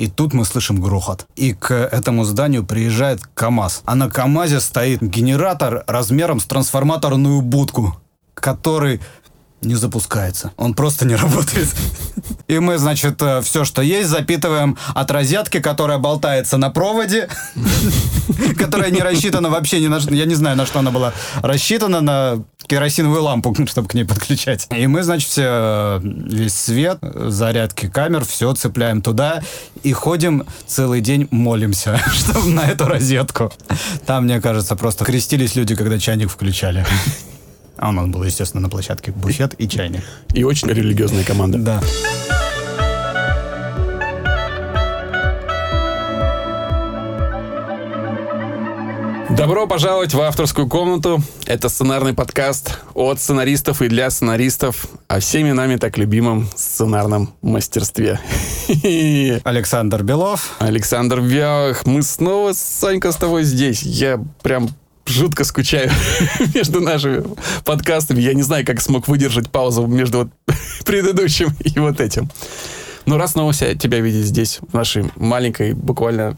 И тут мы слышим грохот. И к этому зданию приезжает КАМАЗ. А на КАМАЗе стоит генератор размером с трансформаторную будку, который не запускается. Он просто не работает. И мы, значит, э, все, что есть, запитываем от розетки, которая болтается на проводе, которая не рассчитана вообще ни на что. Я не знаю, на что она была рассчитана, на керосиновую лампу, чтобы к ней подключать. И мы, значит, все, э, весь свет, зарядки камер, все цепляем туда и ходим целый день молимся, чтобы на эту розетку. Там, мне кажется, просто крестились люди, когда чайник включали. А у нас был, естественно, на площадке буфет и чайник. И очень религиозная команда. Да. Добро пожаловать в авторскую комнату. Это сценарный подкаст от сценаристов и для сценаристов о всеми нами так любимом сценарном мастерстве. Александр Белов. Александр Вялых. Мы снова, Санька, с тобой здесь. Я прям жутко скучаю между нашими подкастами. Я не знаю, как смог выдержать паузу между вот предыдущим и вот этим. Но раз снова тебя видеть здесь, в нашей маленькой, буквально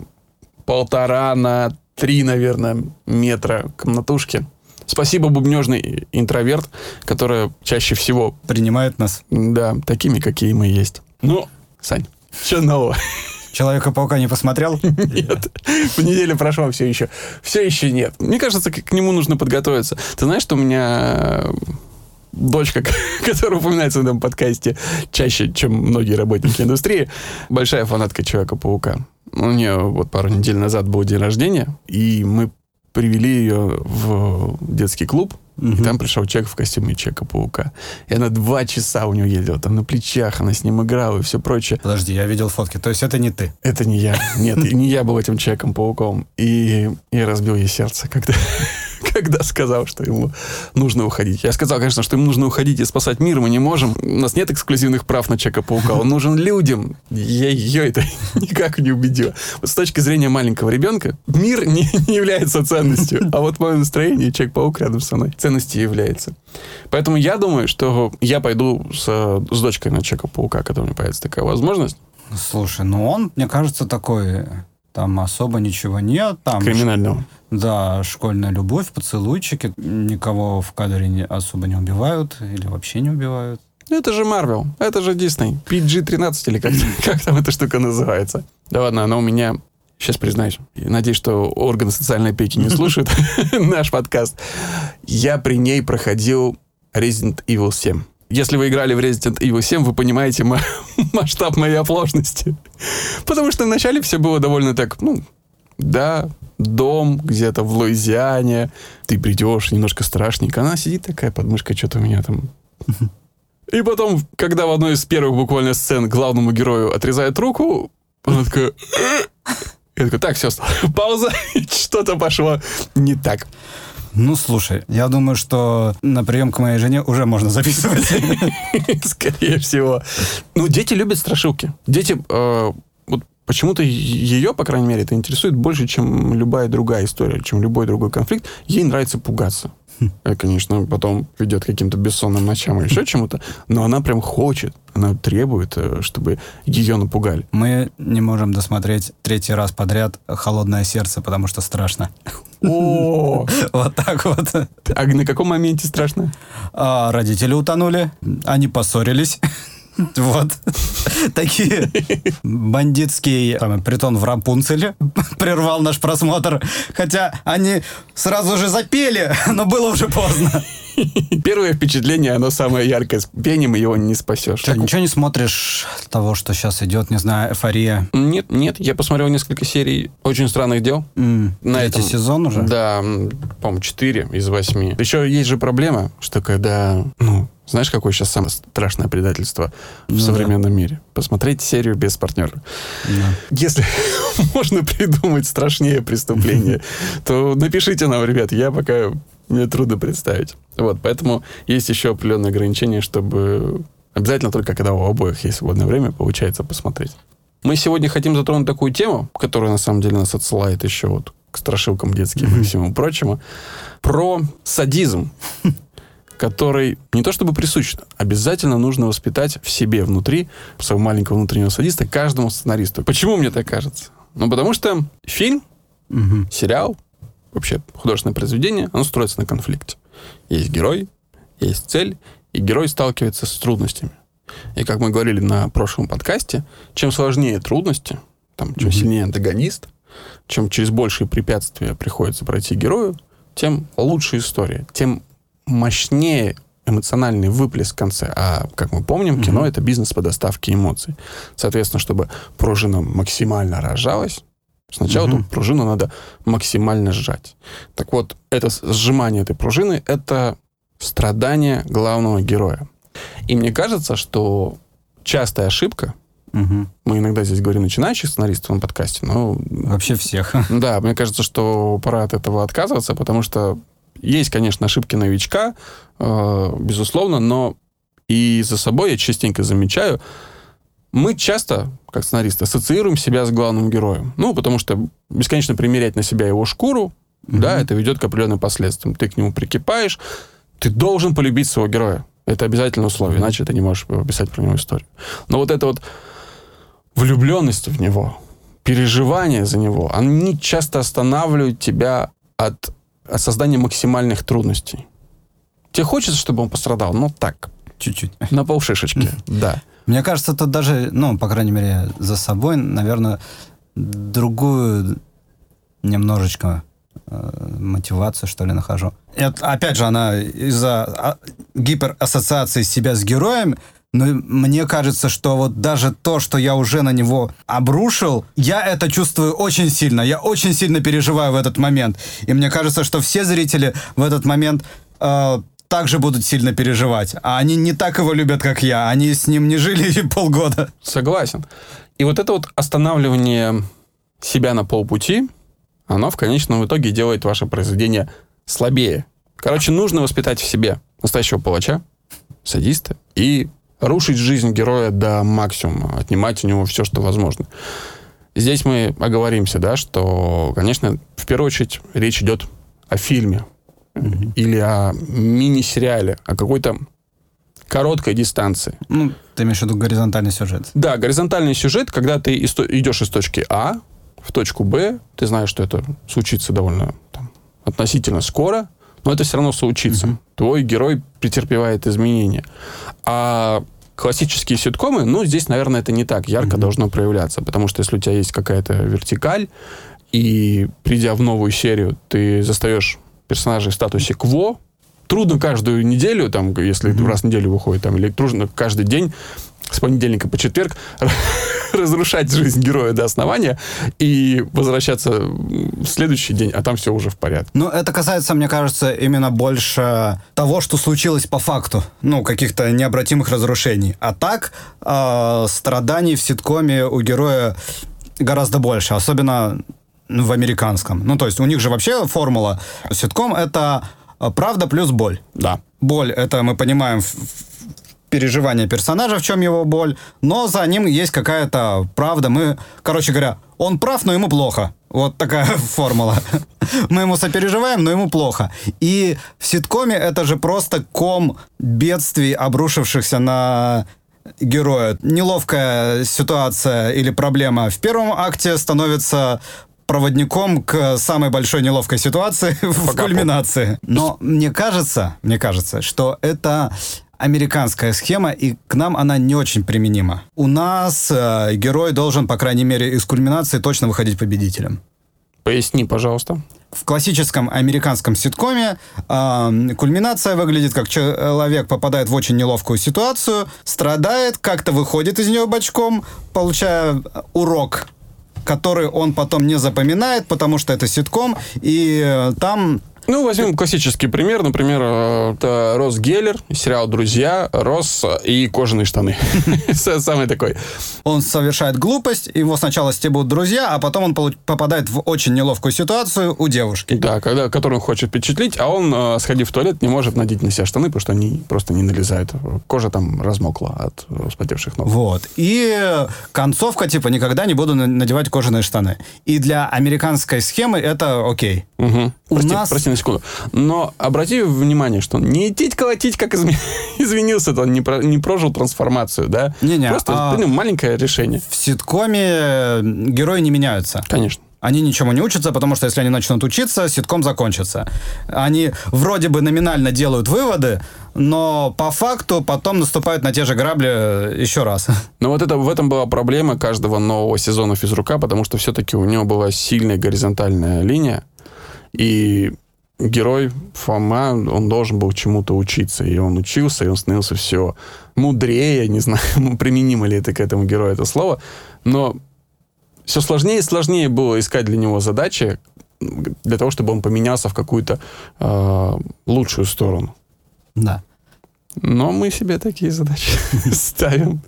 полтора на три, наверное, метра комнатушки. Спасибо, бубнежный интроверт, который чаще всего... Принимает нас. Да, такими, какие мы есть. Ну, Сань, что нового? Человека-паука не посмотрел? Нет. В неделю прошла все еще. Все еще нет. Мне кажется, к, нему нужно подготовиться. Ты знаешь, что у меня дочка, которая упоминается в этом подкасте чаще, чем многие работники индустрии, большая фанатка Человека-паука. У нее вот пару недель назад был день рождения, и мы привели ее в детский клуб, Угу. И там пришел человек в костюме Человека-паука. И она два часа у него ездила, там на плечах, она с ним играла и все прочее. Подожди, я видел фотки, то есть это не ты? Это не я, нет, не я был этим Человеком-пауком. И я разбил ей сердце, когда когда сказал, что ему нужно уходить. Я сказал, конечно, что ему нужно уходить и спасать мир, мы не можем. У нас нет эксклюзивных прав на Человека-паука, он нужен людям. Я ее это никак не убедил. Вот с точки зрения маленького ребенка, мир не, не является ценностью, а вот мое настроение, Человек-паук рядом со мной, ценностью является. Поэтому я думаю, что я пойду с, с дочкой на Человека-паука, когда у меня появится такая возможность. Слушай, ну он, мне кажется, такой там особо ничего нет. Там Криминального. Да, школьная любовь, поцелуйчики. Никого в кадре не, особо не убивают или вообще не убивают. Ну, это же Марвел, это же Дисней. PG-13 или как, как там эта штука называется. Да ладно, она у меня сейчас признаюсь, надеюсь, что органы социальной опеки не слушают наш подкаст. Я при ней проходил Resident Evil 7. Если вы играли в Resident Evil 7, вы понимаете масштаб моей оплошности. Потому что вначале все было довольно так, ну, да, дом где-то в Луизиане, ты придешь, немножко страшненько. Она сидит такая, подмышка что-то у меня там... И потом, когда в одной из первых буквально сцен главному герою отрезает руку, она такая... Я такой, так, все, пауза, что-то пошло не так. Ну, слушай, я думаю, что на прием к моей жене уже можно записывать. Скорее всего. Ну, дети любят страшилки. Дети, э, вот почему-то ее, по крайней мере, это интересует больше, чем любая другая история, чем любой другой конфликт. Ей нравится пугаться. Это, конечно, потом ведет к каким-то бессонным ночам или еще чему-то, но она прям хочет, она требует, э, чтобы ее напугали. Мы не можем досмотреть третий раз подряд «Холодное сердце», потому что страшно. О, вот так вот. А на каком моменте страшно? А, родители утонули, они поссорились. Вот. Такие бандитский там, притон в Рапунцеле прервал наш просмотр. Хотя они сразу же запели, но было уже поздно. Первое впечатление, оно самое яркое. С пением его не спасешь. Что, ничего не смотришь того, что сейчас идет, не знаю, эйфория? Нет, нет. Я посмотрел несколько серий «Очень странных дел». Mm, На третий этом, сезон уже? Да, по-моему, 4 из 8. Еще есть же проблема, что когда, ну, знаешь, какое сейчас самое страшное предательство в ну, современном да. мире? Посмотреть серию без партнера. Да. Если можно придумать страшнее преступление, то напишите нам, ребят. Я пока мне трудно представить. Вот, поэтому есть еще определенные ограничения, чтобы обязательно только когда у обоих есть свободное время, получается посмотреть. Мы сегодня хотим затронуть такую тему, которая на самом деле нас отсылает еще вот к страшилкам детским и всему прочему, про садизм который не то чтобы присущ, обязательно нужно воспитать в себе внутри, своего маленького внутреннего садиста, каждому сценаристу. Почему мне так кажется? Ну, потому что фильм, Мгм. сериал, вообще художественное произведение, оно строится на конфликте. Есть герой, есть цель, и герой сталкивается с трудностями. И как мы говорили на прошлом подкасте, чем сложнее трудности, там, чем сильнее антагонист, чем через большие препятствия приходится пройти герою, тем лучше история, тем мощнее эмоциональный выплеск в конце. А, как мы помним, кино — это бизнес по доставке эмоций. Соответственно, чтобы пружина максимально рожалась, сначала Мгм. эту пружину надо максимально сжать. Так вот, это сжимание этой пружины — это страдание главного героя. И мне кажется, что частая ошибка, Мгм. мы иногда здесь говорим начинающих сценаристов на подкасте, но Вообще всех. да, мне кажется, что пора от этого отказываться, потому что есть, конечно, ошибки новичка, э, безусловно, но и за собой я частенько замечаю, мы часто, как сценаристы, ассоциируем себя с главным героем. Ну, потому что бесконечно примерять на себя его шкуру, да, это ведет к определенным последствиям. Ты к нему прикипаешь, ты должен полюбить своего героя. Это обязательное условие, иначе ты не можешь писать про него историю. Но вот эта вот влюбленность в него, переживания за него, они часто останавливают тебя от, от создания максимальных трудностей. Тебе хочется, чтобы он пострадал, но так, Чуть-чуть. на полшишечки, да. Мне кажется, тут даже, ну, по крайней мере, за собой, наверное, другую немножечко э, мотивацию, что ли, нахожу. Это, опять же, она из-за а, гиперассоциации себя с героем, но мне кажется, что вот даже то, что я уже на него обрушил, я это чувствую очень сильно. Я очень сильно переживаю в этот момент. И мне кажется, что все зрители в этот момент э, также будут сильно переживать. А они не так его любят, как я. Они с ним не жили полгода. Согласен. И вот это вот останавливание себя на полпути, оно в конечном итоге делает ваше произведение слабее. Короче, нужно воспитать в себе настоящего палача, садиста, и рушить жизнь героя до максимума, отнимать у него все, что возможно. Здесь мы оговоримся, да, что, конечно, в первую очередь речь идет о фильме или о мини-сериале, о какой-то короткой дистанции. Ну, ты имеешь в виду горизонтальный сюжет. Да, горизонтальный сюжет, когда ты идешь из точки А в точку Б, ты знаешь, что это случится довольно там, относительно скоро, но это все равно случится. Твой герой претерпевает изменения. А классические ситкомы, ну, здесь, наверное, это не так ярко должно проявляться, потому что если у тебя есть какая-то вертикаль, и придя в новую серию, ты застаешь персонажей в статусе кво, трудно каждую неделю, там, если раз в неделю выходит, там, или трудно каждый день с понедельника по четверг разрушать жизнь героя до основания и возвращаться в следующий день, а там все уже в порядке. Ну, это касается, мне кажется, именно больше того, что случилось по факту. Ну, каких-то необратимых разрушений. А так, э, страданий в ситкоме у героя гораздо больше. Особенно в американском. Ну, то есть у них же вообще формула. Ситком — это э, правда плюс боль. Да. Боль — это мы понимаем в- в- переживание персонажа, в чем его боль, но за ним есть какая-то правда. Мы, короче говоря, он прав, но ему плохо. Вот такая формула. Мы ему сопереживаем, но ему плохо. И в ситкоме это же просто ком бедствий, обрушившихся на героя. Неловкая ситуация или проблема в первом акте становится проводником к самой большой неловкой ситуации в Пока кульминации. Но мне кажется, мне кажется, что это американская схема, и к нам она не очень применима. У нас э, герой должен, по крайней мере, из кульминации точно выходить победителем. Поясни, пожалуйста. В классическом американском ситкоме э, кульминация выглядит как человек попадает в очень неловкую ситуацию, страдает, как-то выходит из нее бочком, получая урок, который он потом не запоминает, потому что это ситком, и э, там Ну, возьмем классический пример. Например, э, это Рос Геллер, сериал «Друзья», Рос и кожаные штаны. Самый такой. он совершает глупость, его сначала стебут друзья, а потом он попадает в очень неловкую ситуацию у девушки. Да, когда, которую он хочет впечатлить, а он, э, сходив в туалет, не может надеть на себя штаны, потому что они просто не налезают. Кожа там размокла от вспотевших ног. Вот. И концовка, типа, никогда не буду на- надевать кожаные штаны. И для американской схемы это окей. Мгм. У Прости, нас- прости на секунду. Но обрати внимание, что он не идти колотить, как изме- извинился, он не, про- не прожил трансформацию, да? Не-не, Просто а- ну, маленькое решение. В ситкоме э, герои не меняются. Конечно. Они ничему не учатся, потому что если они начнут учиться, ситком закончится. Они вроде бы номинально делают выводы, но по факту потом наступают на те же грабли э, еще раз. Но вот это, в этом была проблема каждого нового сезона физрука, потому что все-таки у него была сильная горизонтальная линия, и герой Фома, он должен был чему-то учиться, и он учился, и он становился все мудрее, не знаю, применимо ли это к этому герою это слово, но все сложнее и сложнее было искать для него задачи для того, чтобы он поменялся в какую-то э, лучшую сторону. Да. Но мы себе такие задачи ставим.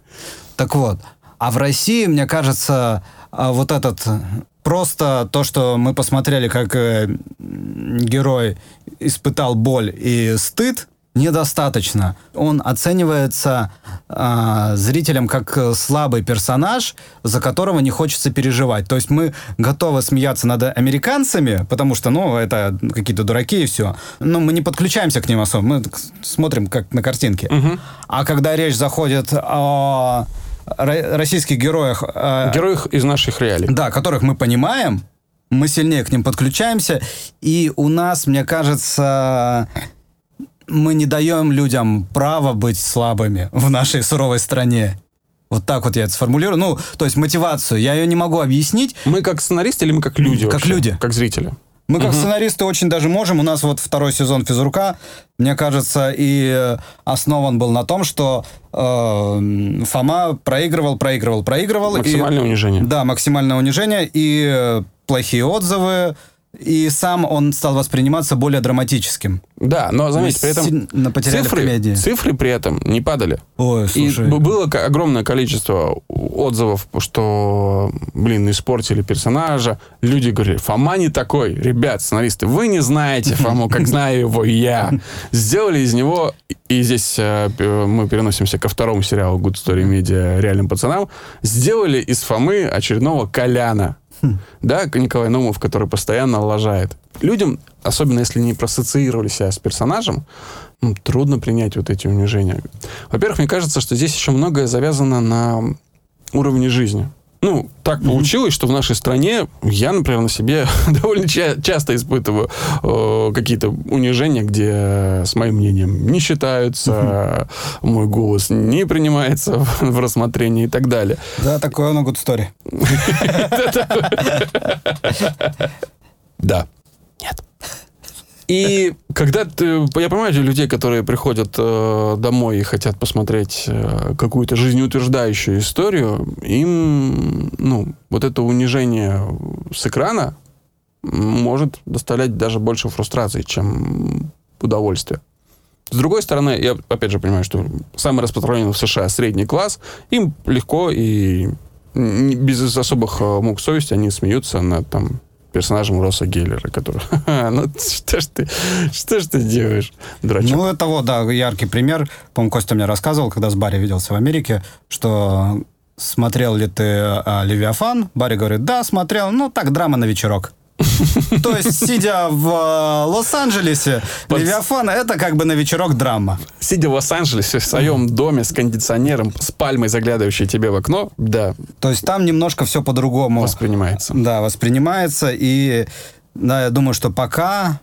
Так вот, а в России, мне кажется, а, вот этот просто то, что мы посмотрели, как э, герой испытал боль и стыд, недостаточно. Он оценивается а, зрителем как э, слабый персонаж, за которого не хочется переживать. То есть мы готовы смеяться над американцами, потому что, ну, это какие-то дураки и все. Но мы не подключаемся к ним особо. Мы смотрим как на картинке. А когда речь заходит о ро- российских героях, э, Героев из наших реалий. да, которых мы понимаем, мы сильнее к ним подключаемся, и у нас, мне кажется, мы не даем людям права быть слабыми в нашей суровой стране. Вот так вот я это сформулирую. Ну, то есть мотивацию. Я ее не могу объяснить. Мы как сценаристы или мы как люди? Как вообще? люди. Как зрители? Мы как сценаристы очень даже можем. У нас вот второй сезон физрука, мне кажется, и основан был на том, что э, Фома проигрывал, проигрывал, проигрывал. и- Максимальное унижение. Да, максимальное унижение и э, плохие отзывы. И сам он стал восприниматься более драматическим. Да, но заметьте, при этом цифры, цифры при этом не падали. Ой, И слушай. б- было огромное количество отзывов, что, блин, испортили персонажа. Люди говорили, Фома не такой. Ребят, сценаристы, вы не знаете Фому, как знаю его я. Сделали из него, и здесь э, мы переносимся ко второму сериалу Good Story Media «Реальным пацанам», сделали из Фомы очередного Коляна. Да, Николай Наумов, который постоянно лажает. Людям, особенно если не проассоциировали себя с персонажем, ну, трудно принять вот эти унижения. Во-первых, мне кажется, что здесь еще многое завязано на уровне жизни. Ну, так получилось, что в нашей стране я, например, на себе довольно ча- часто испытываю э, какие-то унижения, где с моим мнением не считаются, мой голос не принимается в, в рассмотрении и так далее. Да, такое на Good Story. Да. И когда ты... Я понимаю людей, которые приходят э, домой и хотят посмотреть э, какую-то жизнеутверждающую историю, им, ну, вот это унижение с экрана может доставлять даже больше фрустрации, чем удовольствия. С другой стороны, я опять же понимаю, что самый распространенный в США средний класс, им легко и без особых э, мук совести они смеются над там персонажем Росса Геллера, который... Ну, что ж ты, что ж ты делаешь, дурачок? Ну, это вот, да, яркий пример. По-моему, Костя мне рассказывал, когда с Барри виделся в Америке, что смотрел ли ты а, «Левиафан?» Барри говорит, да, смотрел. Ну, так, драма на вечерок. То есть, сидя в э, Лос-Анджелесе, Под- «Левиафан» — это как бы на вечерок драма. Сидя в Лос-Анджелесе в своем доме с кондиционером, с пальмой, заглядывающей тебе в окно, да, То есть там немножко все по-другому. воспринимается. Да, воспринимается. И да, я думаю, что пока,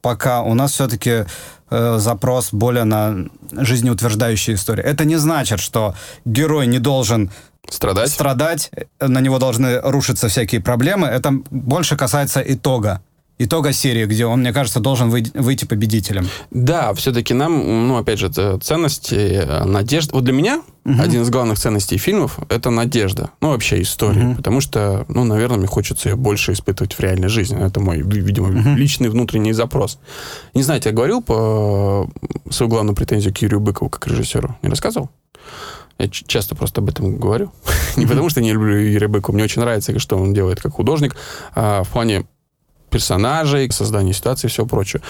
пока у нас все-таки э, запрос более на жизнеутверждающие истории. Это не значит, что герой не должен Страдать? страдать, э, на него должны рушиться всякие проблемы. Это больше касается итога. Итога серии, где он, мне кажется, должен выйти, победителем. Да, все-таки нам, ну, опять же, ценности, э, надежда. Вот для меня один из главных ценностей фильмов — это надежда. Ну, вообще история. Потому что, ну, наверное, мне хочется ее больше испытывать в реальной жизни. Это мой, ви- видимо, личный внутренний запрос. Не знаю, я говорил по свою главную претензию к Юрию Быкову как режиссеру? Не рассказывал? Я часто просто об этом говорю. Не потому, что я не люблю Юрия Быкова. Мне очень нравится, что он делает как художник. А в плане персонажей, создания ситуации и всего прочего.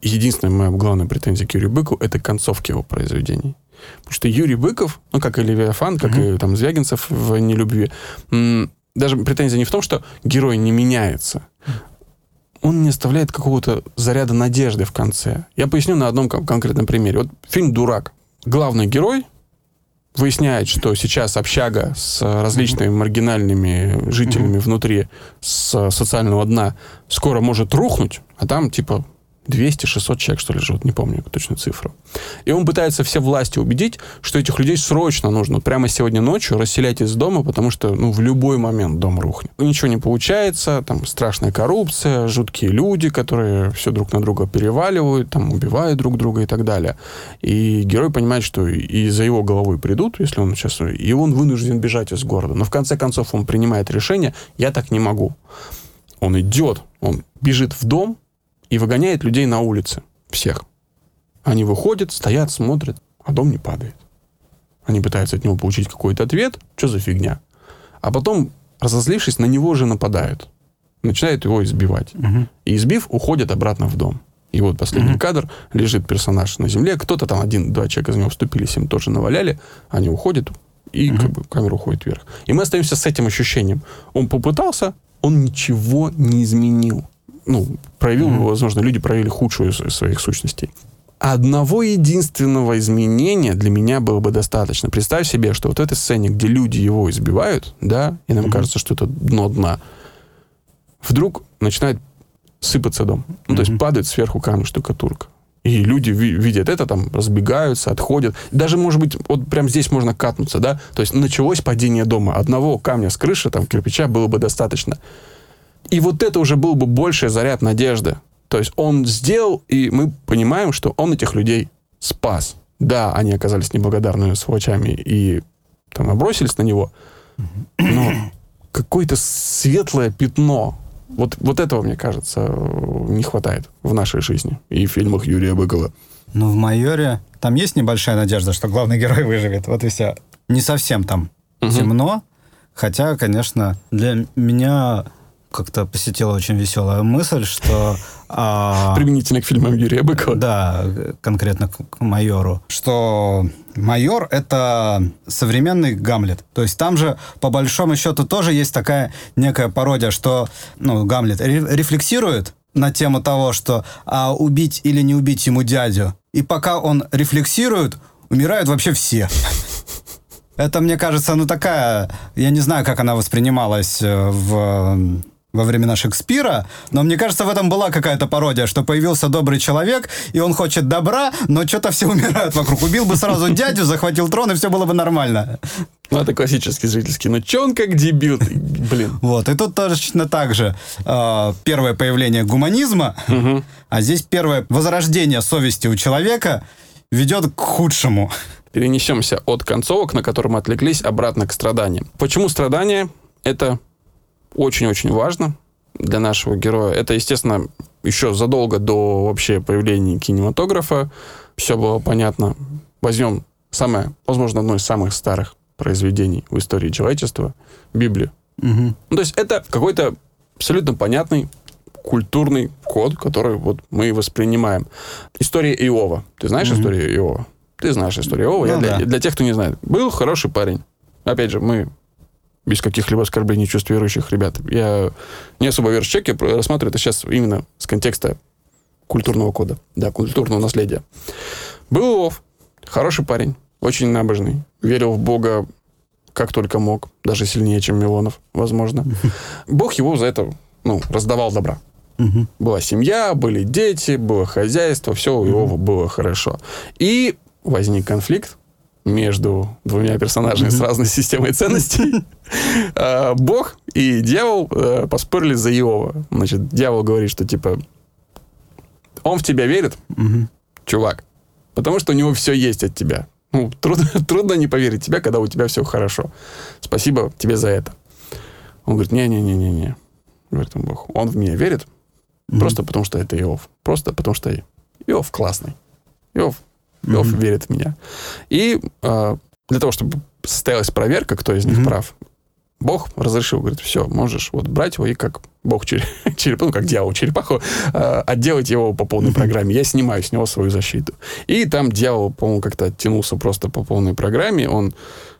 Единственная моя главная претензия к Юрию Быкову — это концовки его произведений. Потому что Юрий Быков, ну, как и Левиафан, как и там Звягинцев в «Нелюбви», даже претензия не в том, что герой не меняется. он не оставляет какого-то заряда надежды в конце. Я поясню на одном конкретном примере. Вот фильм «Дурак». Главный герой выясняет, что сейчас общага с различными маргинальными жителями внутри с социального дна скоро может рухнуть, а там типа 200-600 человек, что ли, живут, не помню точную цифру. И он пытается все власти убедить, что этих людей срочно нужно прямо сегодня ночью расселять из дома, потому что ну, в любой момент дом рухнет. Ничего не получается, там страшная коррупция, жуткие люди, которые все друг на друга переваливают, там убивают друг друга и так далее. И герой понимает, что и за его головой придут, если он сейчас... И он вынужден бежать из города. Но в конце концов он принимает решение, я так не могу. Он идет, он бежит в дом, и выгоняет людей на улице. Всех. Они выходят, стоят, смотрят, а дом не падает. Они пытаются от него получить какой-то ответ, что за фигня. А потом, разозлившись, на него же нападают. Начинают его избивать. Угу. И избив, уходят обратно в дом. И вот последний угу. кадр, лежит персонаж на земле, кто-то там, один-два человека за него вступились, им тоже наваляли, они уходят, и угу. как бы камера уходит вверх. И мы остаемся с этим ощущением. Он попытался, он ничего не изменил ну, проявил, mm-hmm. возможно, люди проявили худшую из своих сущностей. Одного единственного изменения для меня было бы достаточно. Представь себе, что вот в этой сцене, где люди его избивают, да, и нам mm-hmm. кажется, что это дно дна, вдруг начинает сыпаться дом. Ну, mm-hmm. то есть падает сверху камень штукатурка. И люди видят это, там, разбегаются, отходят. Даже, может быть, вот прямо здесь можно катнуться, да? То есть началось падение дома. Одного камня с крыши, там, кирпича было бы достаточно. И вот это уже был бы больший заряд надежды. То есть он сделал, и мы понимаем, что он этих людей спас. Да, они оказались неблагодарными сволочами и там обросились на него, но какое-то светлое пятно, вот, вот этого, мне кажется, не хватает в нашей жизни и в фильмах Юрия Быкова. Ну, в «Майоре» там есть небольшая надежда, что главный герой выживет. Вот и все. Не совсем там угу. темно, хотя, конечно, для меня как-то посетила очень веселая мысль, что... А, Применительно к фильмам Юрия Быкова. Да, конкретно к «Майору». Что «Майор» — это современный Гамлет. То есть там же, по большому счету, тоже есть такая некая пародия, что ну, Гамлет рефлексирует на тему того, что а убить или не убить ему дядю. И пока он рефлексирует, умирают вообще все. Это, мне кажется, ну такая... Я не знаю, как она воспринималась э, в во времена Шекспира, но мне кажется, в этом была какая-то пародия, что появился добрый человек, и он хочет добра, но что-то все умирают вокруг. Убил бы сразу дядю, захватил трон, и все было бы нормально. Ну, это классический зрительский. Ну, че он как дебил? Блин. Вот, и тут точно так же. Э, первое появление гуманизма, угу. а здесь первое возрождение совести у человека ведет к худшему. Перенесемся от концовок, на которые мы отвлеклись, обратно к страданиям. Почему страдания? Это очень-очень важно для нашего героя. Это, естественно, еще задолго до вообще появления кинематографа. Все было понятно. Возьмем самое, возможно, одно из самых старых произведений в истории человечества — Библию. Угу. Ну, то есть это какой-то абсолютно понятный культурный код, который вот мы воспринимаем. История Иова. Ты знаешь угу. историю Иова? Ты знаешь историю Иова. Ну, Я да. для, для тех, кто не знает. Был хороший парень. Опять же, мы без каких-либо оскорблений чувств верующих ребят. Я не особо верующий человек, я рассматриваю это сейчас именно с контекста культурного кода, да, культурного наследия. Был Иов, хороший парень, очень набожный, верил в Бога как только мог, даже сильнее, чем Милонов, возможно. Бог его за это ну, раздавал добра. Угу. Была семья, были дети, было хозяйство, все у Иова было хорошо. И возник конфликт между двумя персонажами с разной системой ценностей. А, Бог и дьявол э, поспорили за Иова. Значит, дьявол говорит, что типа он в тебя верит, чувак, потому что у него все есть от тебя. Ну, трудно, трудно не поверить тебя, когда у тебя все хорошо. Спасибо тебе за это. Он говорит, не-не-не-не-не. Говорит он Бог. Он в меня верит, просто потому что это Иов. Просто потому что Иов классный. Иов Иов mm-hmm. верит в меня. И э, для того, чтобы состоялась проверка, кто из них mm-hmm. прав, Бог разрешил, говорит, все, можешь вот брать его и как Бог череп, ну, как дьявол черепаху, э, отделать его по полной программе. Я снимаю с него свою защиту. И там дьявол, по-моему, как-то оттянулся просто по полной программе. Он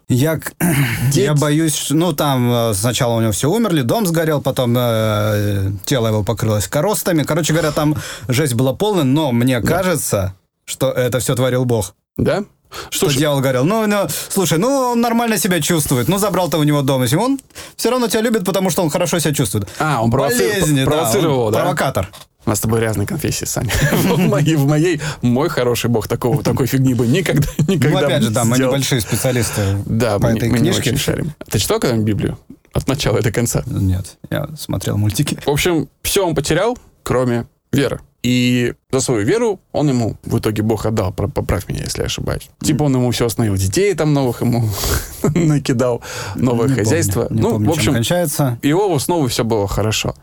Я, я боюсь, что- ну там э, сначала у него все умерли, дом сгорел, потом э, тело его покрылось коростами. Короче говоря, там жесть была полная, но мне кажется, что это все творил Бог. Да? Что Слушай, дьявол говорил, ну, ну, слушай, ну, он нормально себя чувствует, ну, забрал-то у него дом, если он все равно тебя любит, потому что он хорошо себя чувствует. А, он провоци- Болезни, да, провоцировал, он да? Провокатор. у нас с тобой разные конфессии, Саня. В моей, в моей, мой хороший бог такого, такой фигни бы никогда, никогда Ну, опять же, да, не мы небольшие специалисты Да, по мы, не- этой мы не книжке. очень шарим. Ты читал когда-нибудь Библию? От начала и до конца. Нет, я смотрел мультики. В общем, все он потерял, кроме веры. И за свою веру он ему в итоге Бог отдал, поправь меня, если я ошибаюсь. Типа он ему все остановил, детей там новых ему накидал, новое Не хозяйство. помню, ну, помню, в общем, кончается. Иову снова все было хорошо.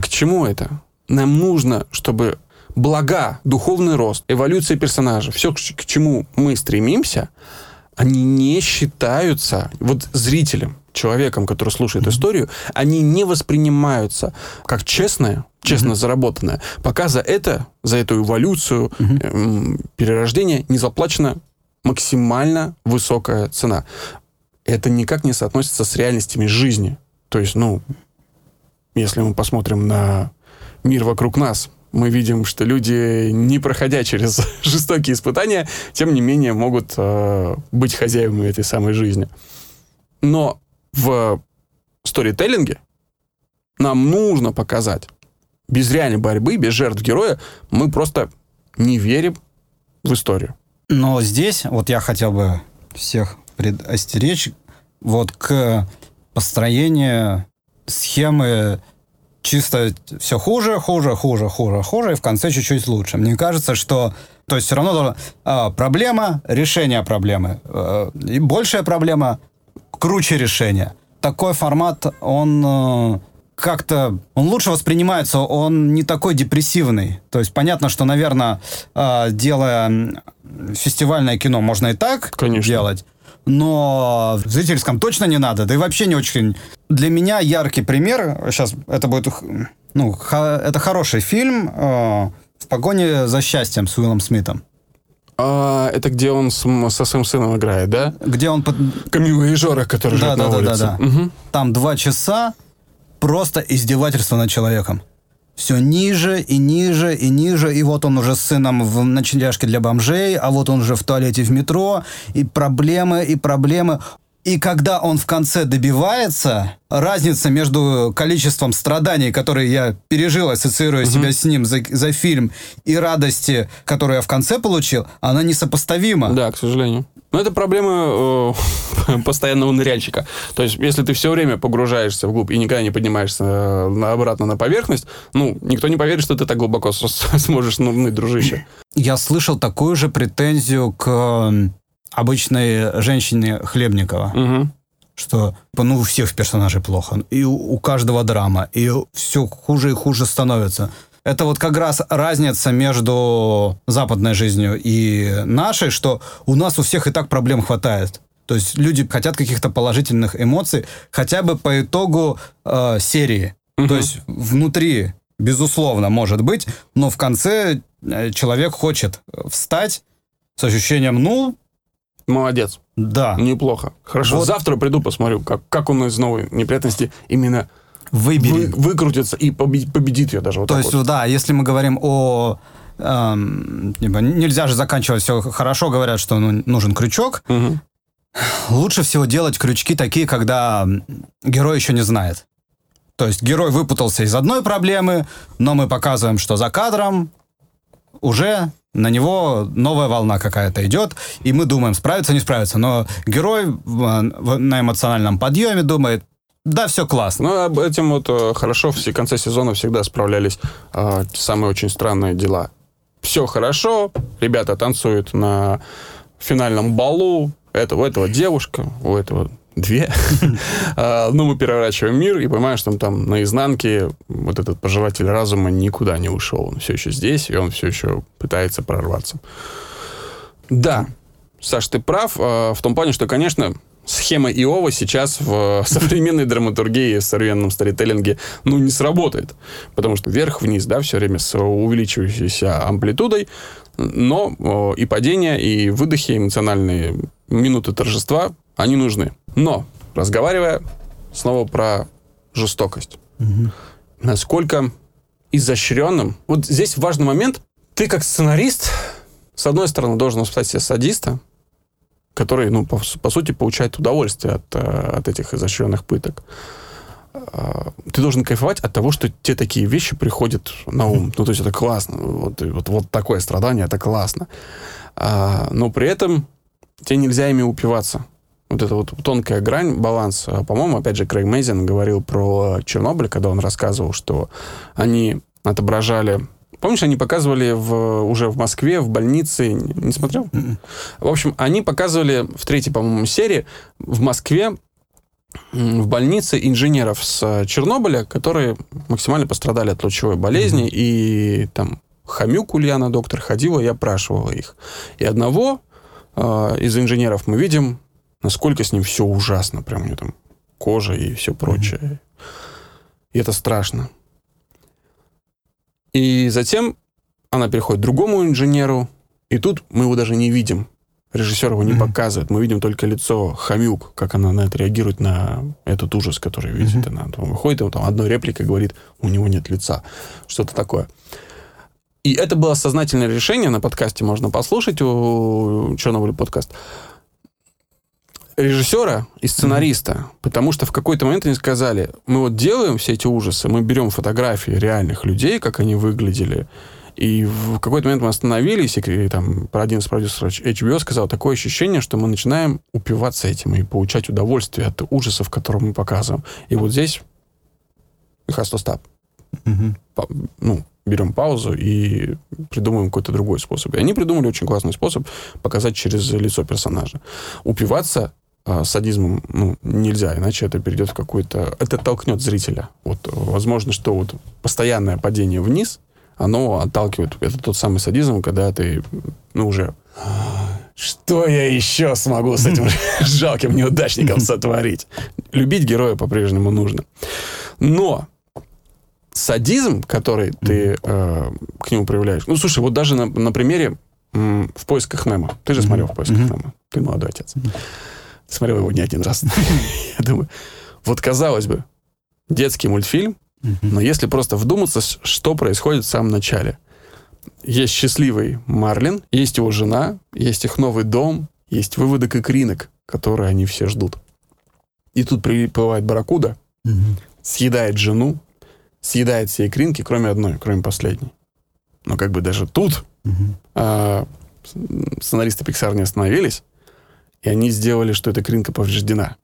К чему это? Нам нужно, чтобы блага, духовный рост, эволюция персонажа, все, к, к чему мы стремимся, они не считаются вот зрителем, человеком, который слушает историю, они не воспринимаются как честное, честно заработанное, пока за это, за эту эволюцию, эм, перерождение не заплачена максимально высокая цена. Это никак не соотносится с реальностями жизни. То есть, ну, если мы посмотрим на мир вокруг нас, мы видим, что люди, не проходя через жестокие испытания, тем не менее могут э, быть хозяевами этой самой жизни. Но в сторителлинге нам нужно показать, без реальной борьбы, без жертв героя, мы просто не верим в историю. Но здесь вот я хотел бы всех предостеречь вот к построению схемы чисто все хуже, хуже, хуже, хуже, хуже, и в конце чуть-чуть лучше. Мне кажется, что то есть все равно должна- а, проблема, решение проблемы. Э, и большая проблема, круче решение. Такой формат, он э, как-то, он лучше воспринимается, он не такой депрессивный. То есть понятно, что, наверное, э, делая фестивальное кино, можно и так Конечно. делать, но в зрительском точно не надо, да и вообще не очень. Для меня яркий пример, сейчас это будет, ну, это хороший фильм э, «В погоне за счастьем» с Уиллом Смитом, А, это где он с со своим сыном играет, да? где он под- Камила и Жора, который Да, живет да, на да, улице. да, да. Мгм. Там два часа просто издевательство над человеком. Все ниже и ниже и ниже, и вот он уже с сыном в ночлежке для бомжей, а вот он уже в туалете в метро, и проблемы, и проблемы. И когда он в конце добивается, разница между количеством страданий, которые я пережил, ассоциируя себя с ним за, за фильм, и радости, которую я в конце получил, она несопоставима. Да, к сожалению. Но это проблема э, постоянного ныряльщика. То есть, если ты все время погружаешься вглубь и никогда не поднимаешься э, на- обратно на поверхность, ну, никто не поверит, что ты так глубоко сможешь нырнуть, дружище. Я слышал такую же претензию к обычной женщине Хлебникова, Мгм. что типа, ну у всех персонажей плохо, и у, у каждого драма, и все хуже и хуже становится. Это вот как раз разница между западной жизнью и нашей, что у нас у всех и так проблем хватает. То есть люди хотят каких-то положительных эмоций хотя бы по итогу э, серии. Мгм. То есть внутри, безусловно, может быть, но в конце э, человек хочет встать с ощущением, ну, Молодец. да, Неплохо. Хорошо. Вот. Завтра приду, посмотрю, как, как он из новой неприятности именно выбери. вы- выкрутится и победит, победит ее даже. Вот То есть, вот. да, если мы говорим о... эм, типа, нельзя же заканчивать все хорошо, говорят, что ну, нужен крючок. Мгм. Лучше всего делать крючки такие, когда герой еще не знает. То есть герой выпутался из одной проблемы, но мы показываем, что за кадром уже на него новая волна какая-то идет, и мы думаем, справится, не справится. Но герой на эмоциональном подъеме думает, да, все классно. Ну, об этим вот э, хорошо в конце сезона всегда справлялись э, самые очень странные дела. Все хорошо, ребята танцуют на финальном балу, это, у этого девушка, у этого две. А, Но мы переворачиваем мир и понимаем, что там наизнанке вот этот пожиратель разума никуда не ушел. Он все еще здесь, и он все еще пытается прорваться. Да, Саш, ты прав э, в том плане, что, конечно, схема Иова сейчас в современной драматургии, в современном сторителлинге, ну, не сработает. Потому что вверх-вниз, да, все время с увеличивающейся амплитудой, но э, и падения, и выдохи, эмоциональные минуты торжества они нужны. Но, разговаривая снова про жестокость. Насколько изощренным... Вот здесь важный момент. Ты как сценарист, с одной стороны, должен воспитать себе садиста, который, ну, по, по сути, получает удовольствие от, э, от этих изощренных пыток. А, ты должен кайфовать от того, что те такие вещи приходят на ум. Ну, то есть это классно. Вот, вот, вот такое страдание, это классно. А, но при этом тебе нельзя ими упиваться. Вот эта вот тонкая грань, баланс. По-моему, опять же, Крейг Мейзин говорил про Чернобыль, когда он рассказывал, что они отображали Помнишь, они показывали в, уже в Москве, в больнице, не смотрел? Mm-mm. М-м. В общем, они показывали в третьей, по-моему, серии в Москве в больнице инженеров с Чернобыля, которые максимально пострадали от лучевой болезни, mm-hmm. и там Хомюк Ульяна, доктор, ходила и опрашивала их. И одного э, из инженеров мы видим, насколько с ним все ужасно, прям у него там кожа и все прочее. Mm-hmm. И это страшно. И затем она переходит к другому инженеру, и тут мы его даже не видим. Режиссер его не mm-hmm. показывает. Мы видим только лицо Хамюк, как она на это реагирует, на этот ужас, который видит. Mm-hmm. Она там выходит, и там одной репликой говорит, у него нет лица. Что-то такое. И это было сознательное решение, на подкасте можно послушать, у Чернобыля подкаст, режиссера и сценариста, mm-hmm. потому что в какой-то момент они сказали, мы вот делаем все эти ужасы, мы берем фотографии реальных людей, как они выглядели, и в какой-то момент мы остановились, и там один из продюсеров HBO сказал, такое ощущение, что мы начинаем упиваться этим и получать удовольствие от ужасов, которые мы показываем. И вот здесь to stop. Mm-hmm. Ну, берем паузу и придумаем какой-то другой способ. И они придумали очень классный способ показать через лицо персонажа. Упиваться садизмом ну, нельзя, иначе это перейдет в какой-то... Это толкнет зрителя. Вот, возможно, что вот постоянное падение вниз, оно отталкивает. Это тот самый садизм, когда ты, ну, уже... Что я еще смогу с этим жалким неудачником сотворить? Любить героя по-прежнему нужно. Но садизм, который ты э, к нему проявляешь... Ну, слушай, вот даже на, на примере в поисках Немо. Ты же смотрел в поисках Немо. Ты молодой отец смотрел его не один раз. Я думаю, вот казалось бы, детский мультфильм, но если просто вдуматься, что происходит в самом начале. Есть счастливый Марлин, есть его жена, есть их новый дом, есть выводок и кринок, которые они все ждут. И тут приплывает барракуда, съедает жену, съедает все икринки, кроме одной, кроме последней. Но как бы даже тут а, сценаристы Pixar не остановились, и они сделали, что эта кринка повреждена.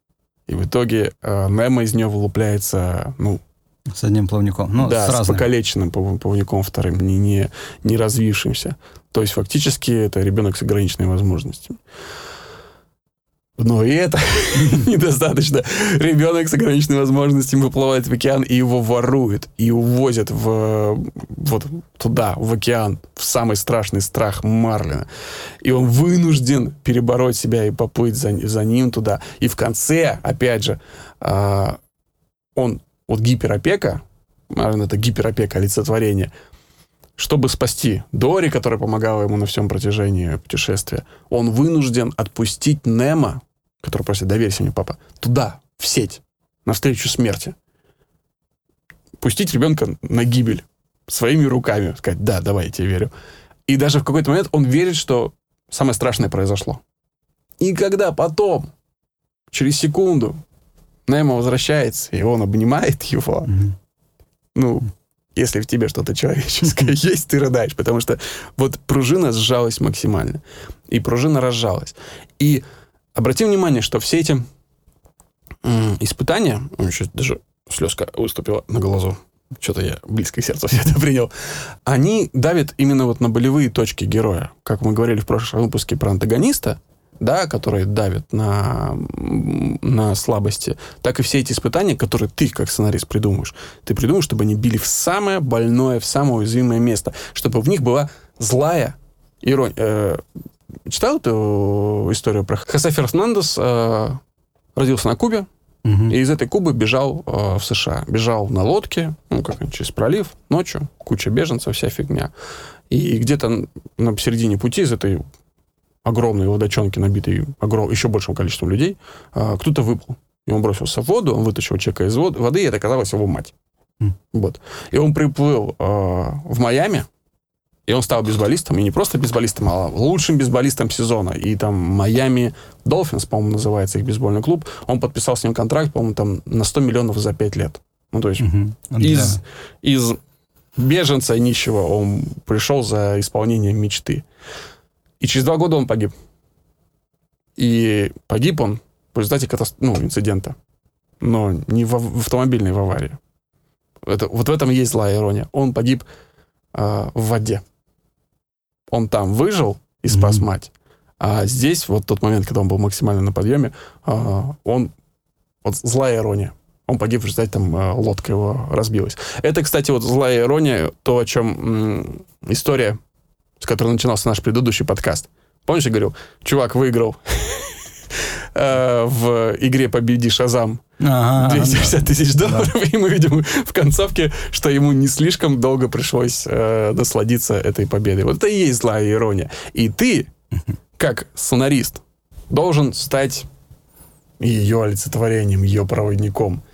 И в итоге э, Немо из нее вылупляется, ну... С одним плавником. Ну, да, с, с покалеченным плавником вторым, не, не, не развившимся. То есть фактически это ребенок с ограниченными возможностями. Но и это недостаточно. Ребенок с ограниченными возможностями выплывает в океан и его воруют, и увозят в, вот туда, в океан, в самый страшный страх Марлина. И он вынужден перебороть себя и поплыть за, за ним туда. И в конце, опять же, э, он, вот гиперопека, Марлин это гиперопека, олицетворение, чтобы спасти Дори, которая помогала ему на всем протяжении путешествия, он вынужден отпустить Немо, который просит, доверься мне, папа, туда, в сеть, навстречу смерти. Пустить ребенка на гибель своими руками. Сказать, да, давай, я тебе верю. И даже в какой-то момент он верит, что самое страшное произошло. И когда потом, через секунду, Немо возвращается, и он обнимает его, mm-hmm. ну, если в тебе что-то человеческое есть, ты рыдаешь, потому что вот пружина сжалась максимально, и пружина разжалась. И обрати внимание, что все эти испытания, сейчас даже слезка выступила на глазу, что-то я близко к сердцу все это принял, они давят именно вот на болевые точки героя. Как мы говорили в прошлом выпуске про антагониста, да, которые давят на, на слабости, так и все эти испытания, которые ты, как сценарист, придумаешь. Ты придумаешь, чтобы они били в самое больное, в самое уязвимое место, чтобы в них была злая ирония. Э, читал эту историю про Хосе Фернандес? Э, родился на Кубе, угу. и из этой Кубы бежал э, в США. Бежал на лодке, ну, как через пролив, ночью, куча беженцев, вся фигня. И где-то на середине пути из этой огромной водочонке, набитой огром... еще большим количеством людей, а, кто-то выплыл. И он бросился в воду, он вытащил человека из воды, и это оказалась его мать. Mm. Вот. И он приплыл э, в Майами, и он стал бейсболистом, и не просто бейсболистом, а лучшим бейсболистом сезона. И там Майами Долфинс, по-моему, называется их бейсбольный клуб, он подписал с ним контракт, по-моему, там на 100 миллионов за 5 лет. Ну, то есть Мгм. из, из беженца нищего он пришел за исполнением мечты. И через два года он погиб. И погиб он в результате катас- ну, инцидента. Но не в, в автомобильной в аварии. Это, вот в этом есть злая ирония. Он погиб а, в воде. Он там выжил и спас Мгм. мать. А здесь, вот тот момент, когда он был максимально на подъеме, а, он... Вот злая ирония. Он погиб в результате, там, а, лодка его разбилась. Это, кстати, вот злая ирония, то, о чем м, история, с которой начинался наш предыдущий подкаст. Помнишь, я говорил, чувак выиграл э, в игре «Победи Шазам» Ага, 260 тысяч долларов, и мы видим в концовке, что ему не слишком долго пришлось э, насладиться этой победой. Вот это и есть злая ирония. И ты, как сценарист, должен стать ее олицетворением, ее проводником.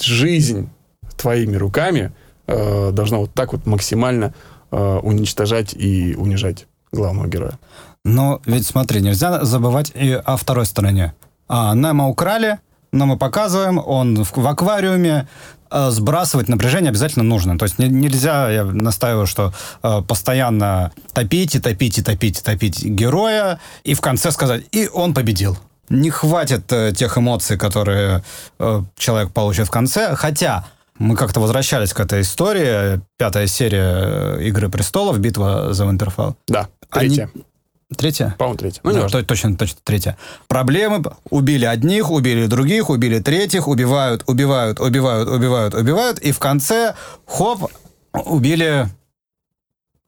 Жизнь твоими руками э, должна вот так вот максимально э, уничтожать и унижать главного героя. Но ведь смотри, нельзя забывать и о второй стороне. А, Немо украли, но мы показываем, он в, в аквариуме, э, сбрасывать напряжение обязательно нужно. То есть не- нельзя, я настаиваю, что э, постоянно топить и топить и топить и топить героя, и в конце сказать, и он победил. Не хватит э, тех эмоций, которые э, человек получит в конце. Хотя мы как-то возвращались к этой истории. Пятая серия э, «Игры престолов», «Битва за Винтерфелл». Да, Они- третья. Третья? По-моему, третья. Ну, Да, важно. то- точно, точно, третья. Проблемы. Убили одних, убили других, убили третьих, убивают, убивают, убивают, убивают, убивают. И в конце, хоп, убили...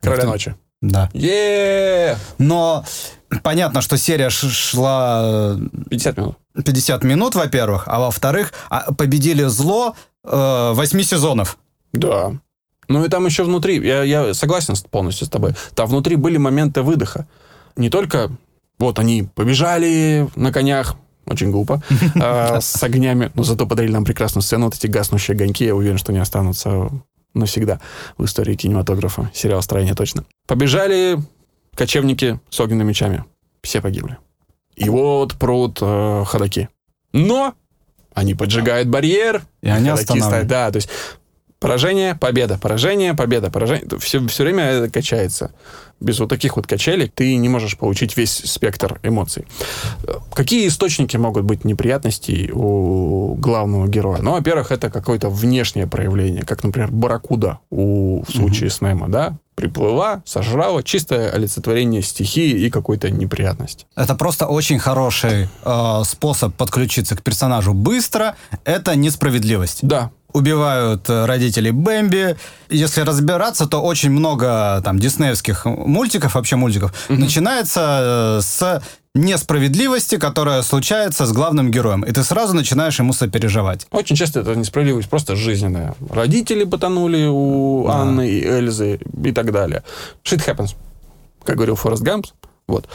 Короля ночи. Да. е Но понятно, что серия шла 50 минут. 50 минут, во-первых, а во-вторых, а, победили зло э, 8 сезонов. Да. Ну и там еще внутри, я, я согласен полностью с тобой, там внутри были моменты выдоха. Не только вот они побежали на конях, очень глупо, а, с огнями, но зато подарили нам прекрасную сцену, вот эти гаснущие огоньки, я уверен, что не останутся навсегда в истории кинематографа, сериал «Строение» точно. Побежали кочевники с огненными мечами, все погибли. И вот прут э, ходаки. Но они поджигают барьер, И они останавливают. Да, то есть поражение, победа, поражение, победа, поражение. Все, все время это качается. Без вот таких вот качелей ты не можешь получить весь спектр эмоций. Какие источники могут быть неприятностей у главного героя? Ну, во-первых, это какое-то внешнее проявление, как, например, барракуда у, в случае с Немо, да? Приплыла, сожрала, чистое олицетворение стихии и какой-то неприятности. Это просто очень хороший э, способ подключиться к персонажу быстро. Это несправедливость. Да, убивают э, родителей Бэмби. Если разбираться, то очень много там диснеевских мультиков, вообще мультиков, начинается э, с несправедливости, которая случается с главным героем. И ты сразу начинаешь ему сопереживать. Очень часто это несправедливость просто жизненная. Родители потонули у Да. Анны и Эльзы и так далее. Shit happens, как говорил Форест Гамп. Вот.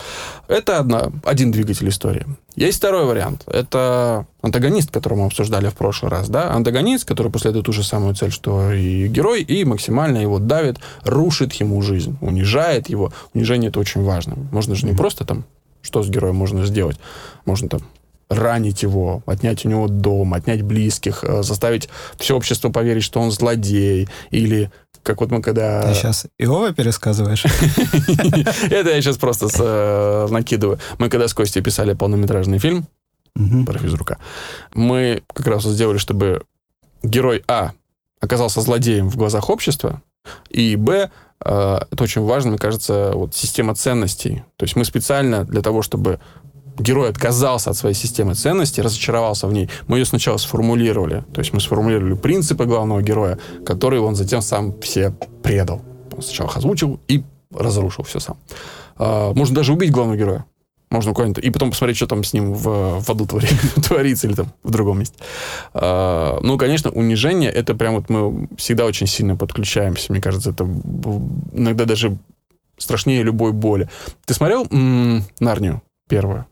Это одна, один двигатель истории. Есть второй вариант. Это антагонист, которого мы обсуждали в прошлый раз. Да? Антагонист, который преследует ту же самую цель, что и герой, и максимально его давит, рушит ему жизнь, унижает его. Унижение это очень важно. Можно же не просто там, что с героем можно сделать. Можно там ранить его, отнять у него дом, отнять близких, э, заставить все общество поверить, что он злодей, или как вот мы когда... Ты сейчас Иова пересказываешь? Это я сейчас просто э, накидываю. Мы когда с Костей писали полнометражный фильм про физрука, мы как раз сделали, чтобы герой А оказался злодеем в глазах общества, и Б, э, это очень важно, мне кажется, вот система ценностей. То есть мы специально для того, чтобы герой отказался от своей системы ценностей, разочаровался в ней, мы ее сначала сформулировали. То есть мы сформулировали принципы главного героя, которые он затем сам все предал. Он сначала их озвучил и разрушил все сам. А, Можно даже убить главного героя. Можно куда-нибудь... И потом посмотреть, что там с ним в, в аду твори- творится или там в другом месте. А, Ну, конечно, унижение, это прям вот мы всегда очень сильно подключаемся. Мне кажется, это иногда даже страшнее любой боли. Ты смотрел Нарнию первую?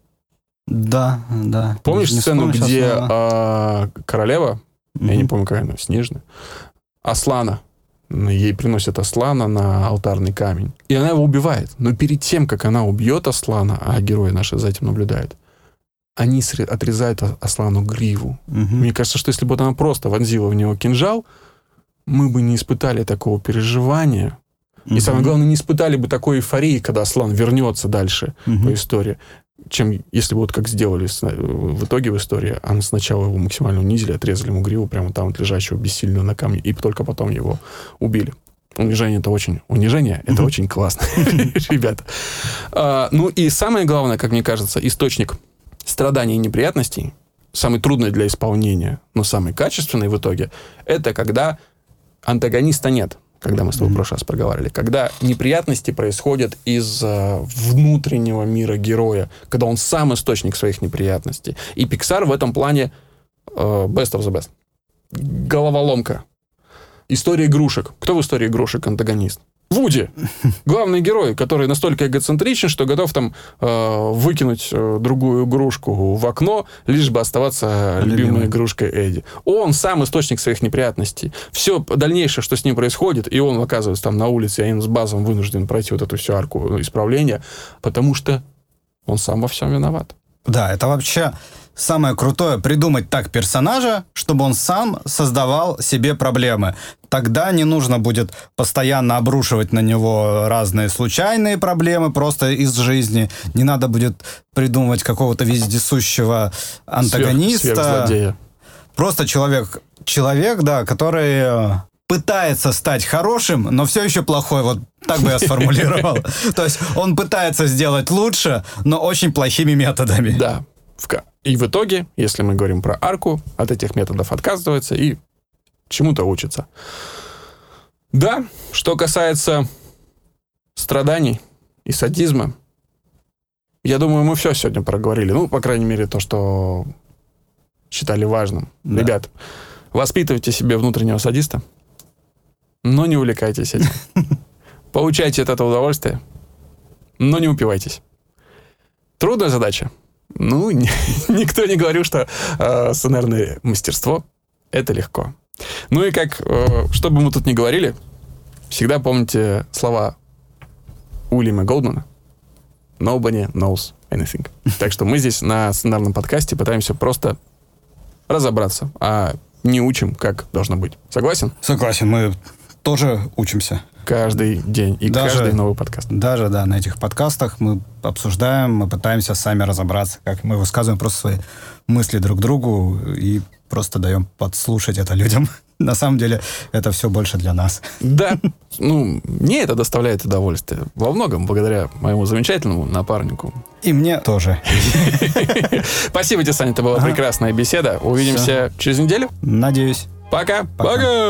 Да, да. Помнишь сцену, где а, королева, я не помню, какая она, Снежная, Аслана, м, ей приносят Аслана на алтарный камень, и она его убивает. Но перед тем, как она убьет Аслана, а герои наши за этим наблюдают, они отрезают Аслану гриву. Мгм. Мне кажется, что если бы она просто вонзила в него кинжал, мы бы не испытали такого переживания. И Мгм. самое главное, не испытали бы такой эйфории, когда Аслан вернется дальше Мгм. по истории, чем если бы вот как сделали с- в итоге в истории, а сначала его максимально унизили, отрезали ему гриву прямо там вот лежащего бессильно на камне, и только потом его убили. Унижение это очень... Унижение это очень классно, ребята. А, Ну и самое главное, как мне кажется, источник страданий и неприятностей, самый трудный для исполнения, но самый качественный в итоге, это когда антагониста нет, когда мы с тобой в Мгм. прошлый раз проговаривали, когда неприятности происходят из э, внутреннего мира героя, когда он сам источник своих неприятностей. И Pixar в этом плане э, best of the best. Головоломка. История игрушек. Кто в истории игрушек антагонист? Вуди, главный герой, который настолько эгоцентричен, что готов там э, выкинуть э, другую игрушку в окно, лишь бы оставаться любимой Любимой. игрушкой Эдди. Он сам источник своих неприятностей. Все дальнейшее, что с ним происходит, и он оказывается там на улице, и он с базом вынужден пройти вот эту всю арку исправления, потому что он сам во всем виноват. Да, это вообще самое крутое придумать так персонажа, чтобы он сам создавал себе проблемы. Тогда не нужно будет постоянно обрушивать на него разные случайные проблемы просто из жизни. Не надо будет придумывать какого-то вездесущего антагониста. Сверх- сверхзлодея. Просто человек, человек, да, который э, пытается стать хорошим, но все еще плохой. Вот так бы я сформулировал. То есть он пытается сделать лучше, но очень плохими методами. Да. В ка- И в итоге, если мы говорим про арку, от этих методов отказывается и чему-то учится. Да, что касается страданий и садизма, я думаю, мы все сегодня проговорили. Ну, по крайней мере, то, что считали важным. Да. Ребят, воспитывайте себе внутреннего садиста, но не увлекайтесь этим. Получайте от этого удовольствие, но не упивайтесь. Трудная задача. Ну, ни- никто не говорил, что э, сценарное мастерство — это легко. Ну и как, э, что бы мы тут ни говорили, всегда помните слова Уильяма Голдмана «Nobody knows anything». Так что мы здесь на сценарном подкасте пытаемся просто разобраться, а не учим, как должно быть. Согласен? Согласен, мы тоже учимся. Каждый день и Даже- каждый новый подкаст. Даже, да, на этих подкастах мы обсуждаем, мы пытаемся сами разобраться, как мы высказываем просто свои мысли друг другу и просто даем подслушать это людям. На самом деле это все больше для нас. Да, ну, мне это доставляет удовольствие. Во многом благодаря моему замечательному напарнику. И мне тоже. Спасибо тебе, Саня, это была прекрасная беседа. Увидимся через неделю. Надеюсь. Пока. Пока.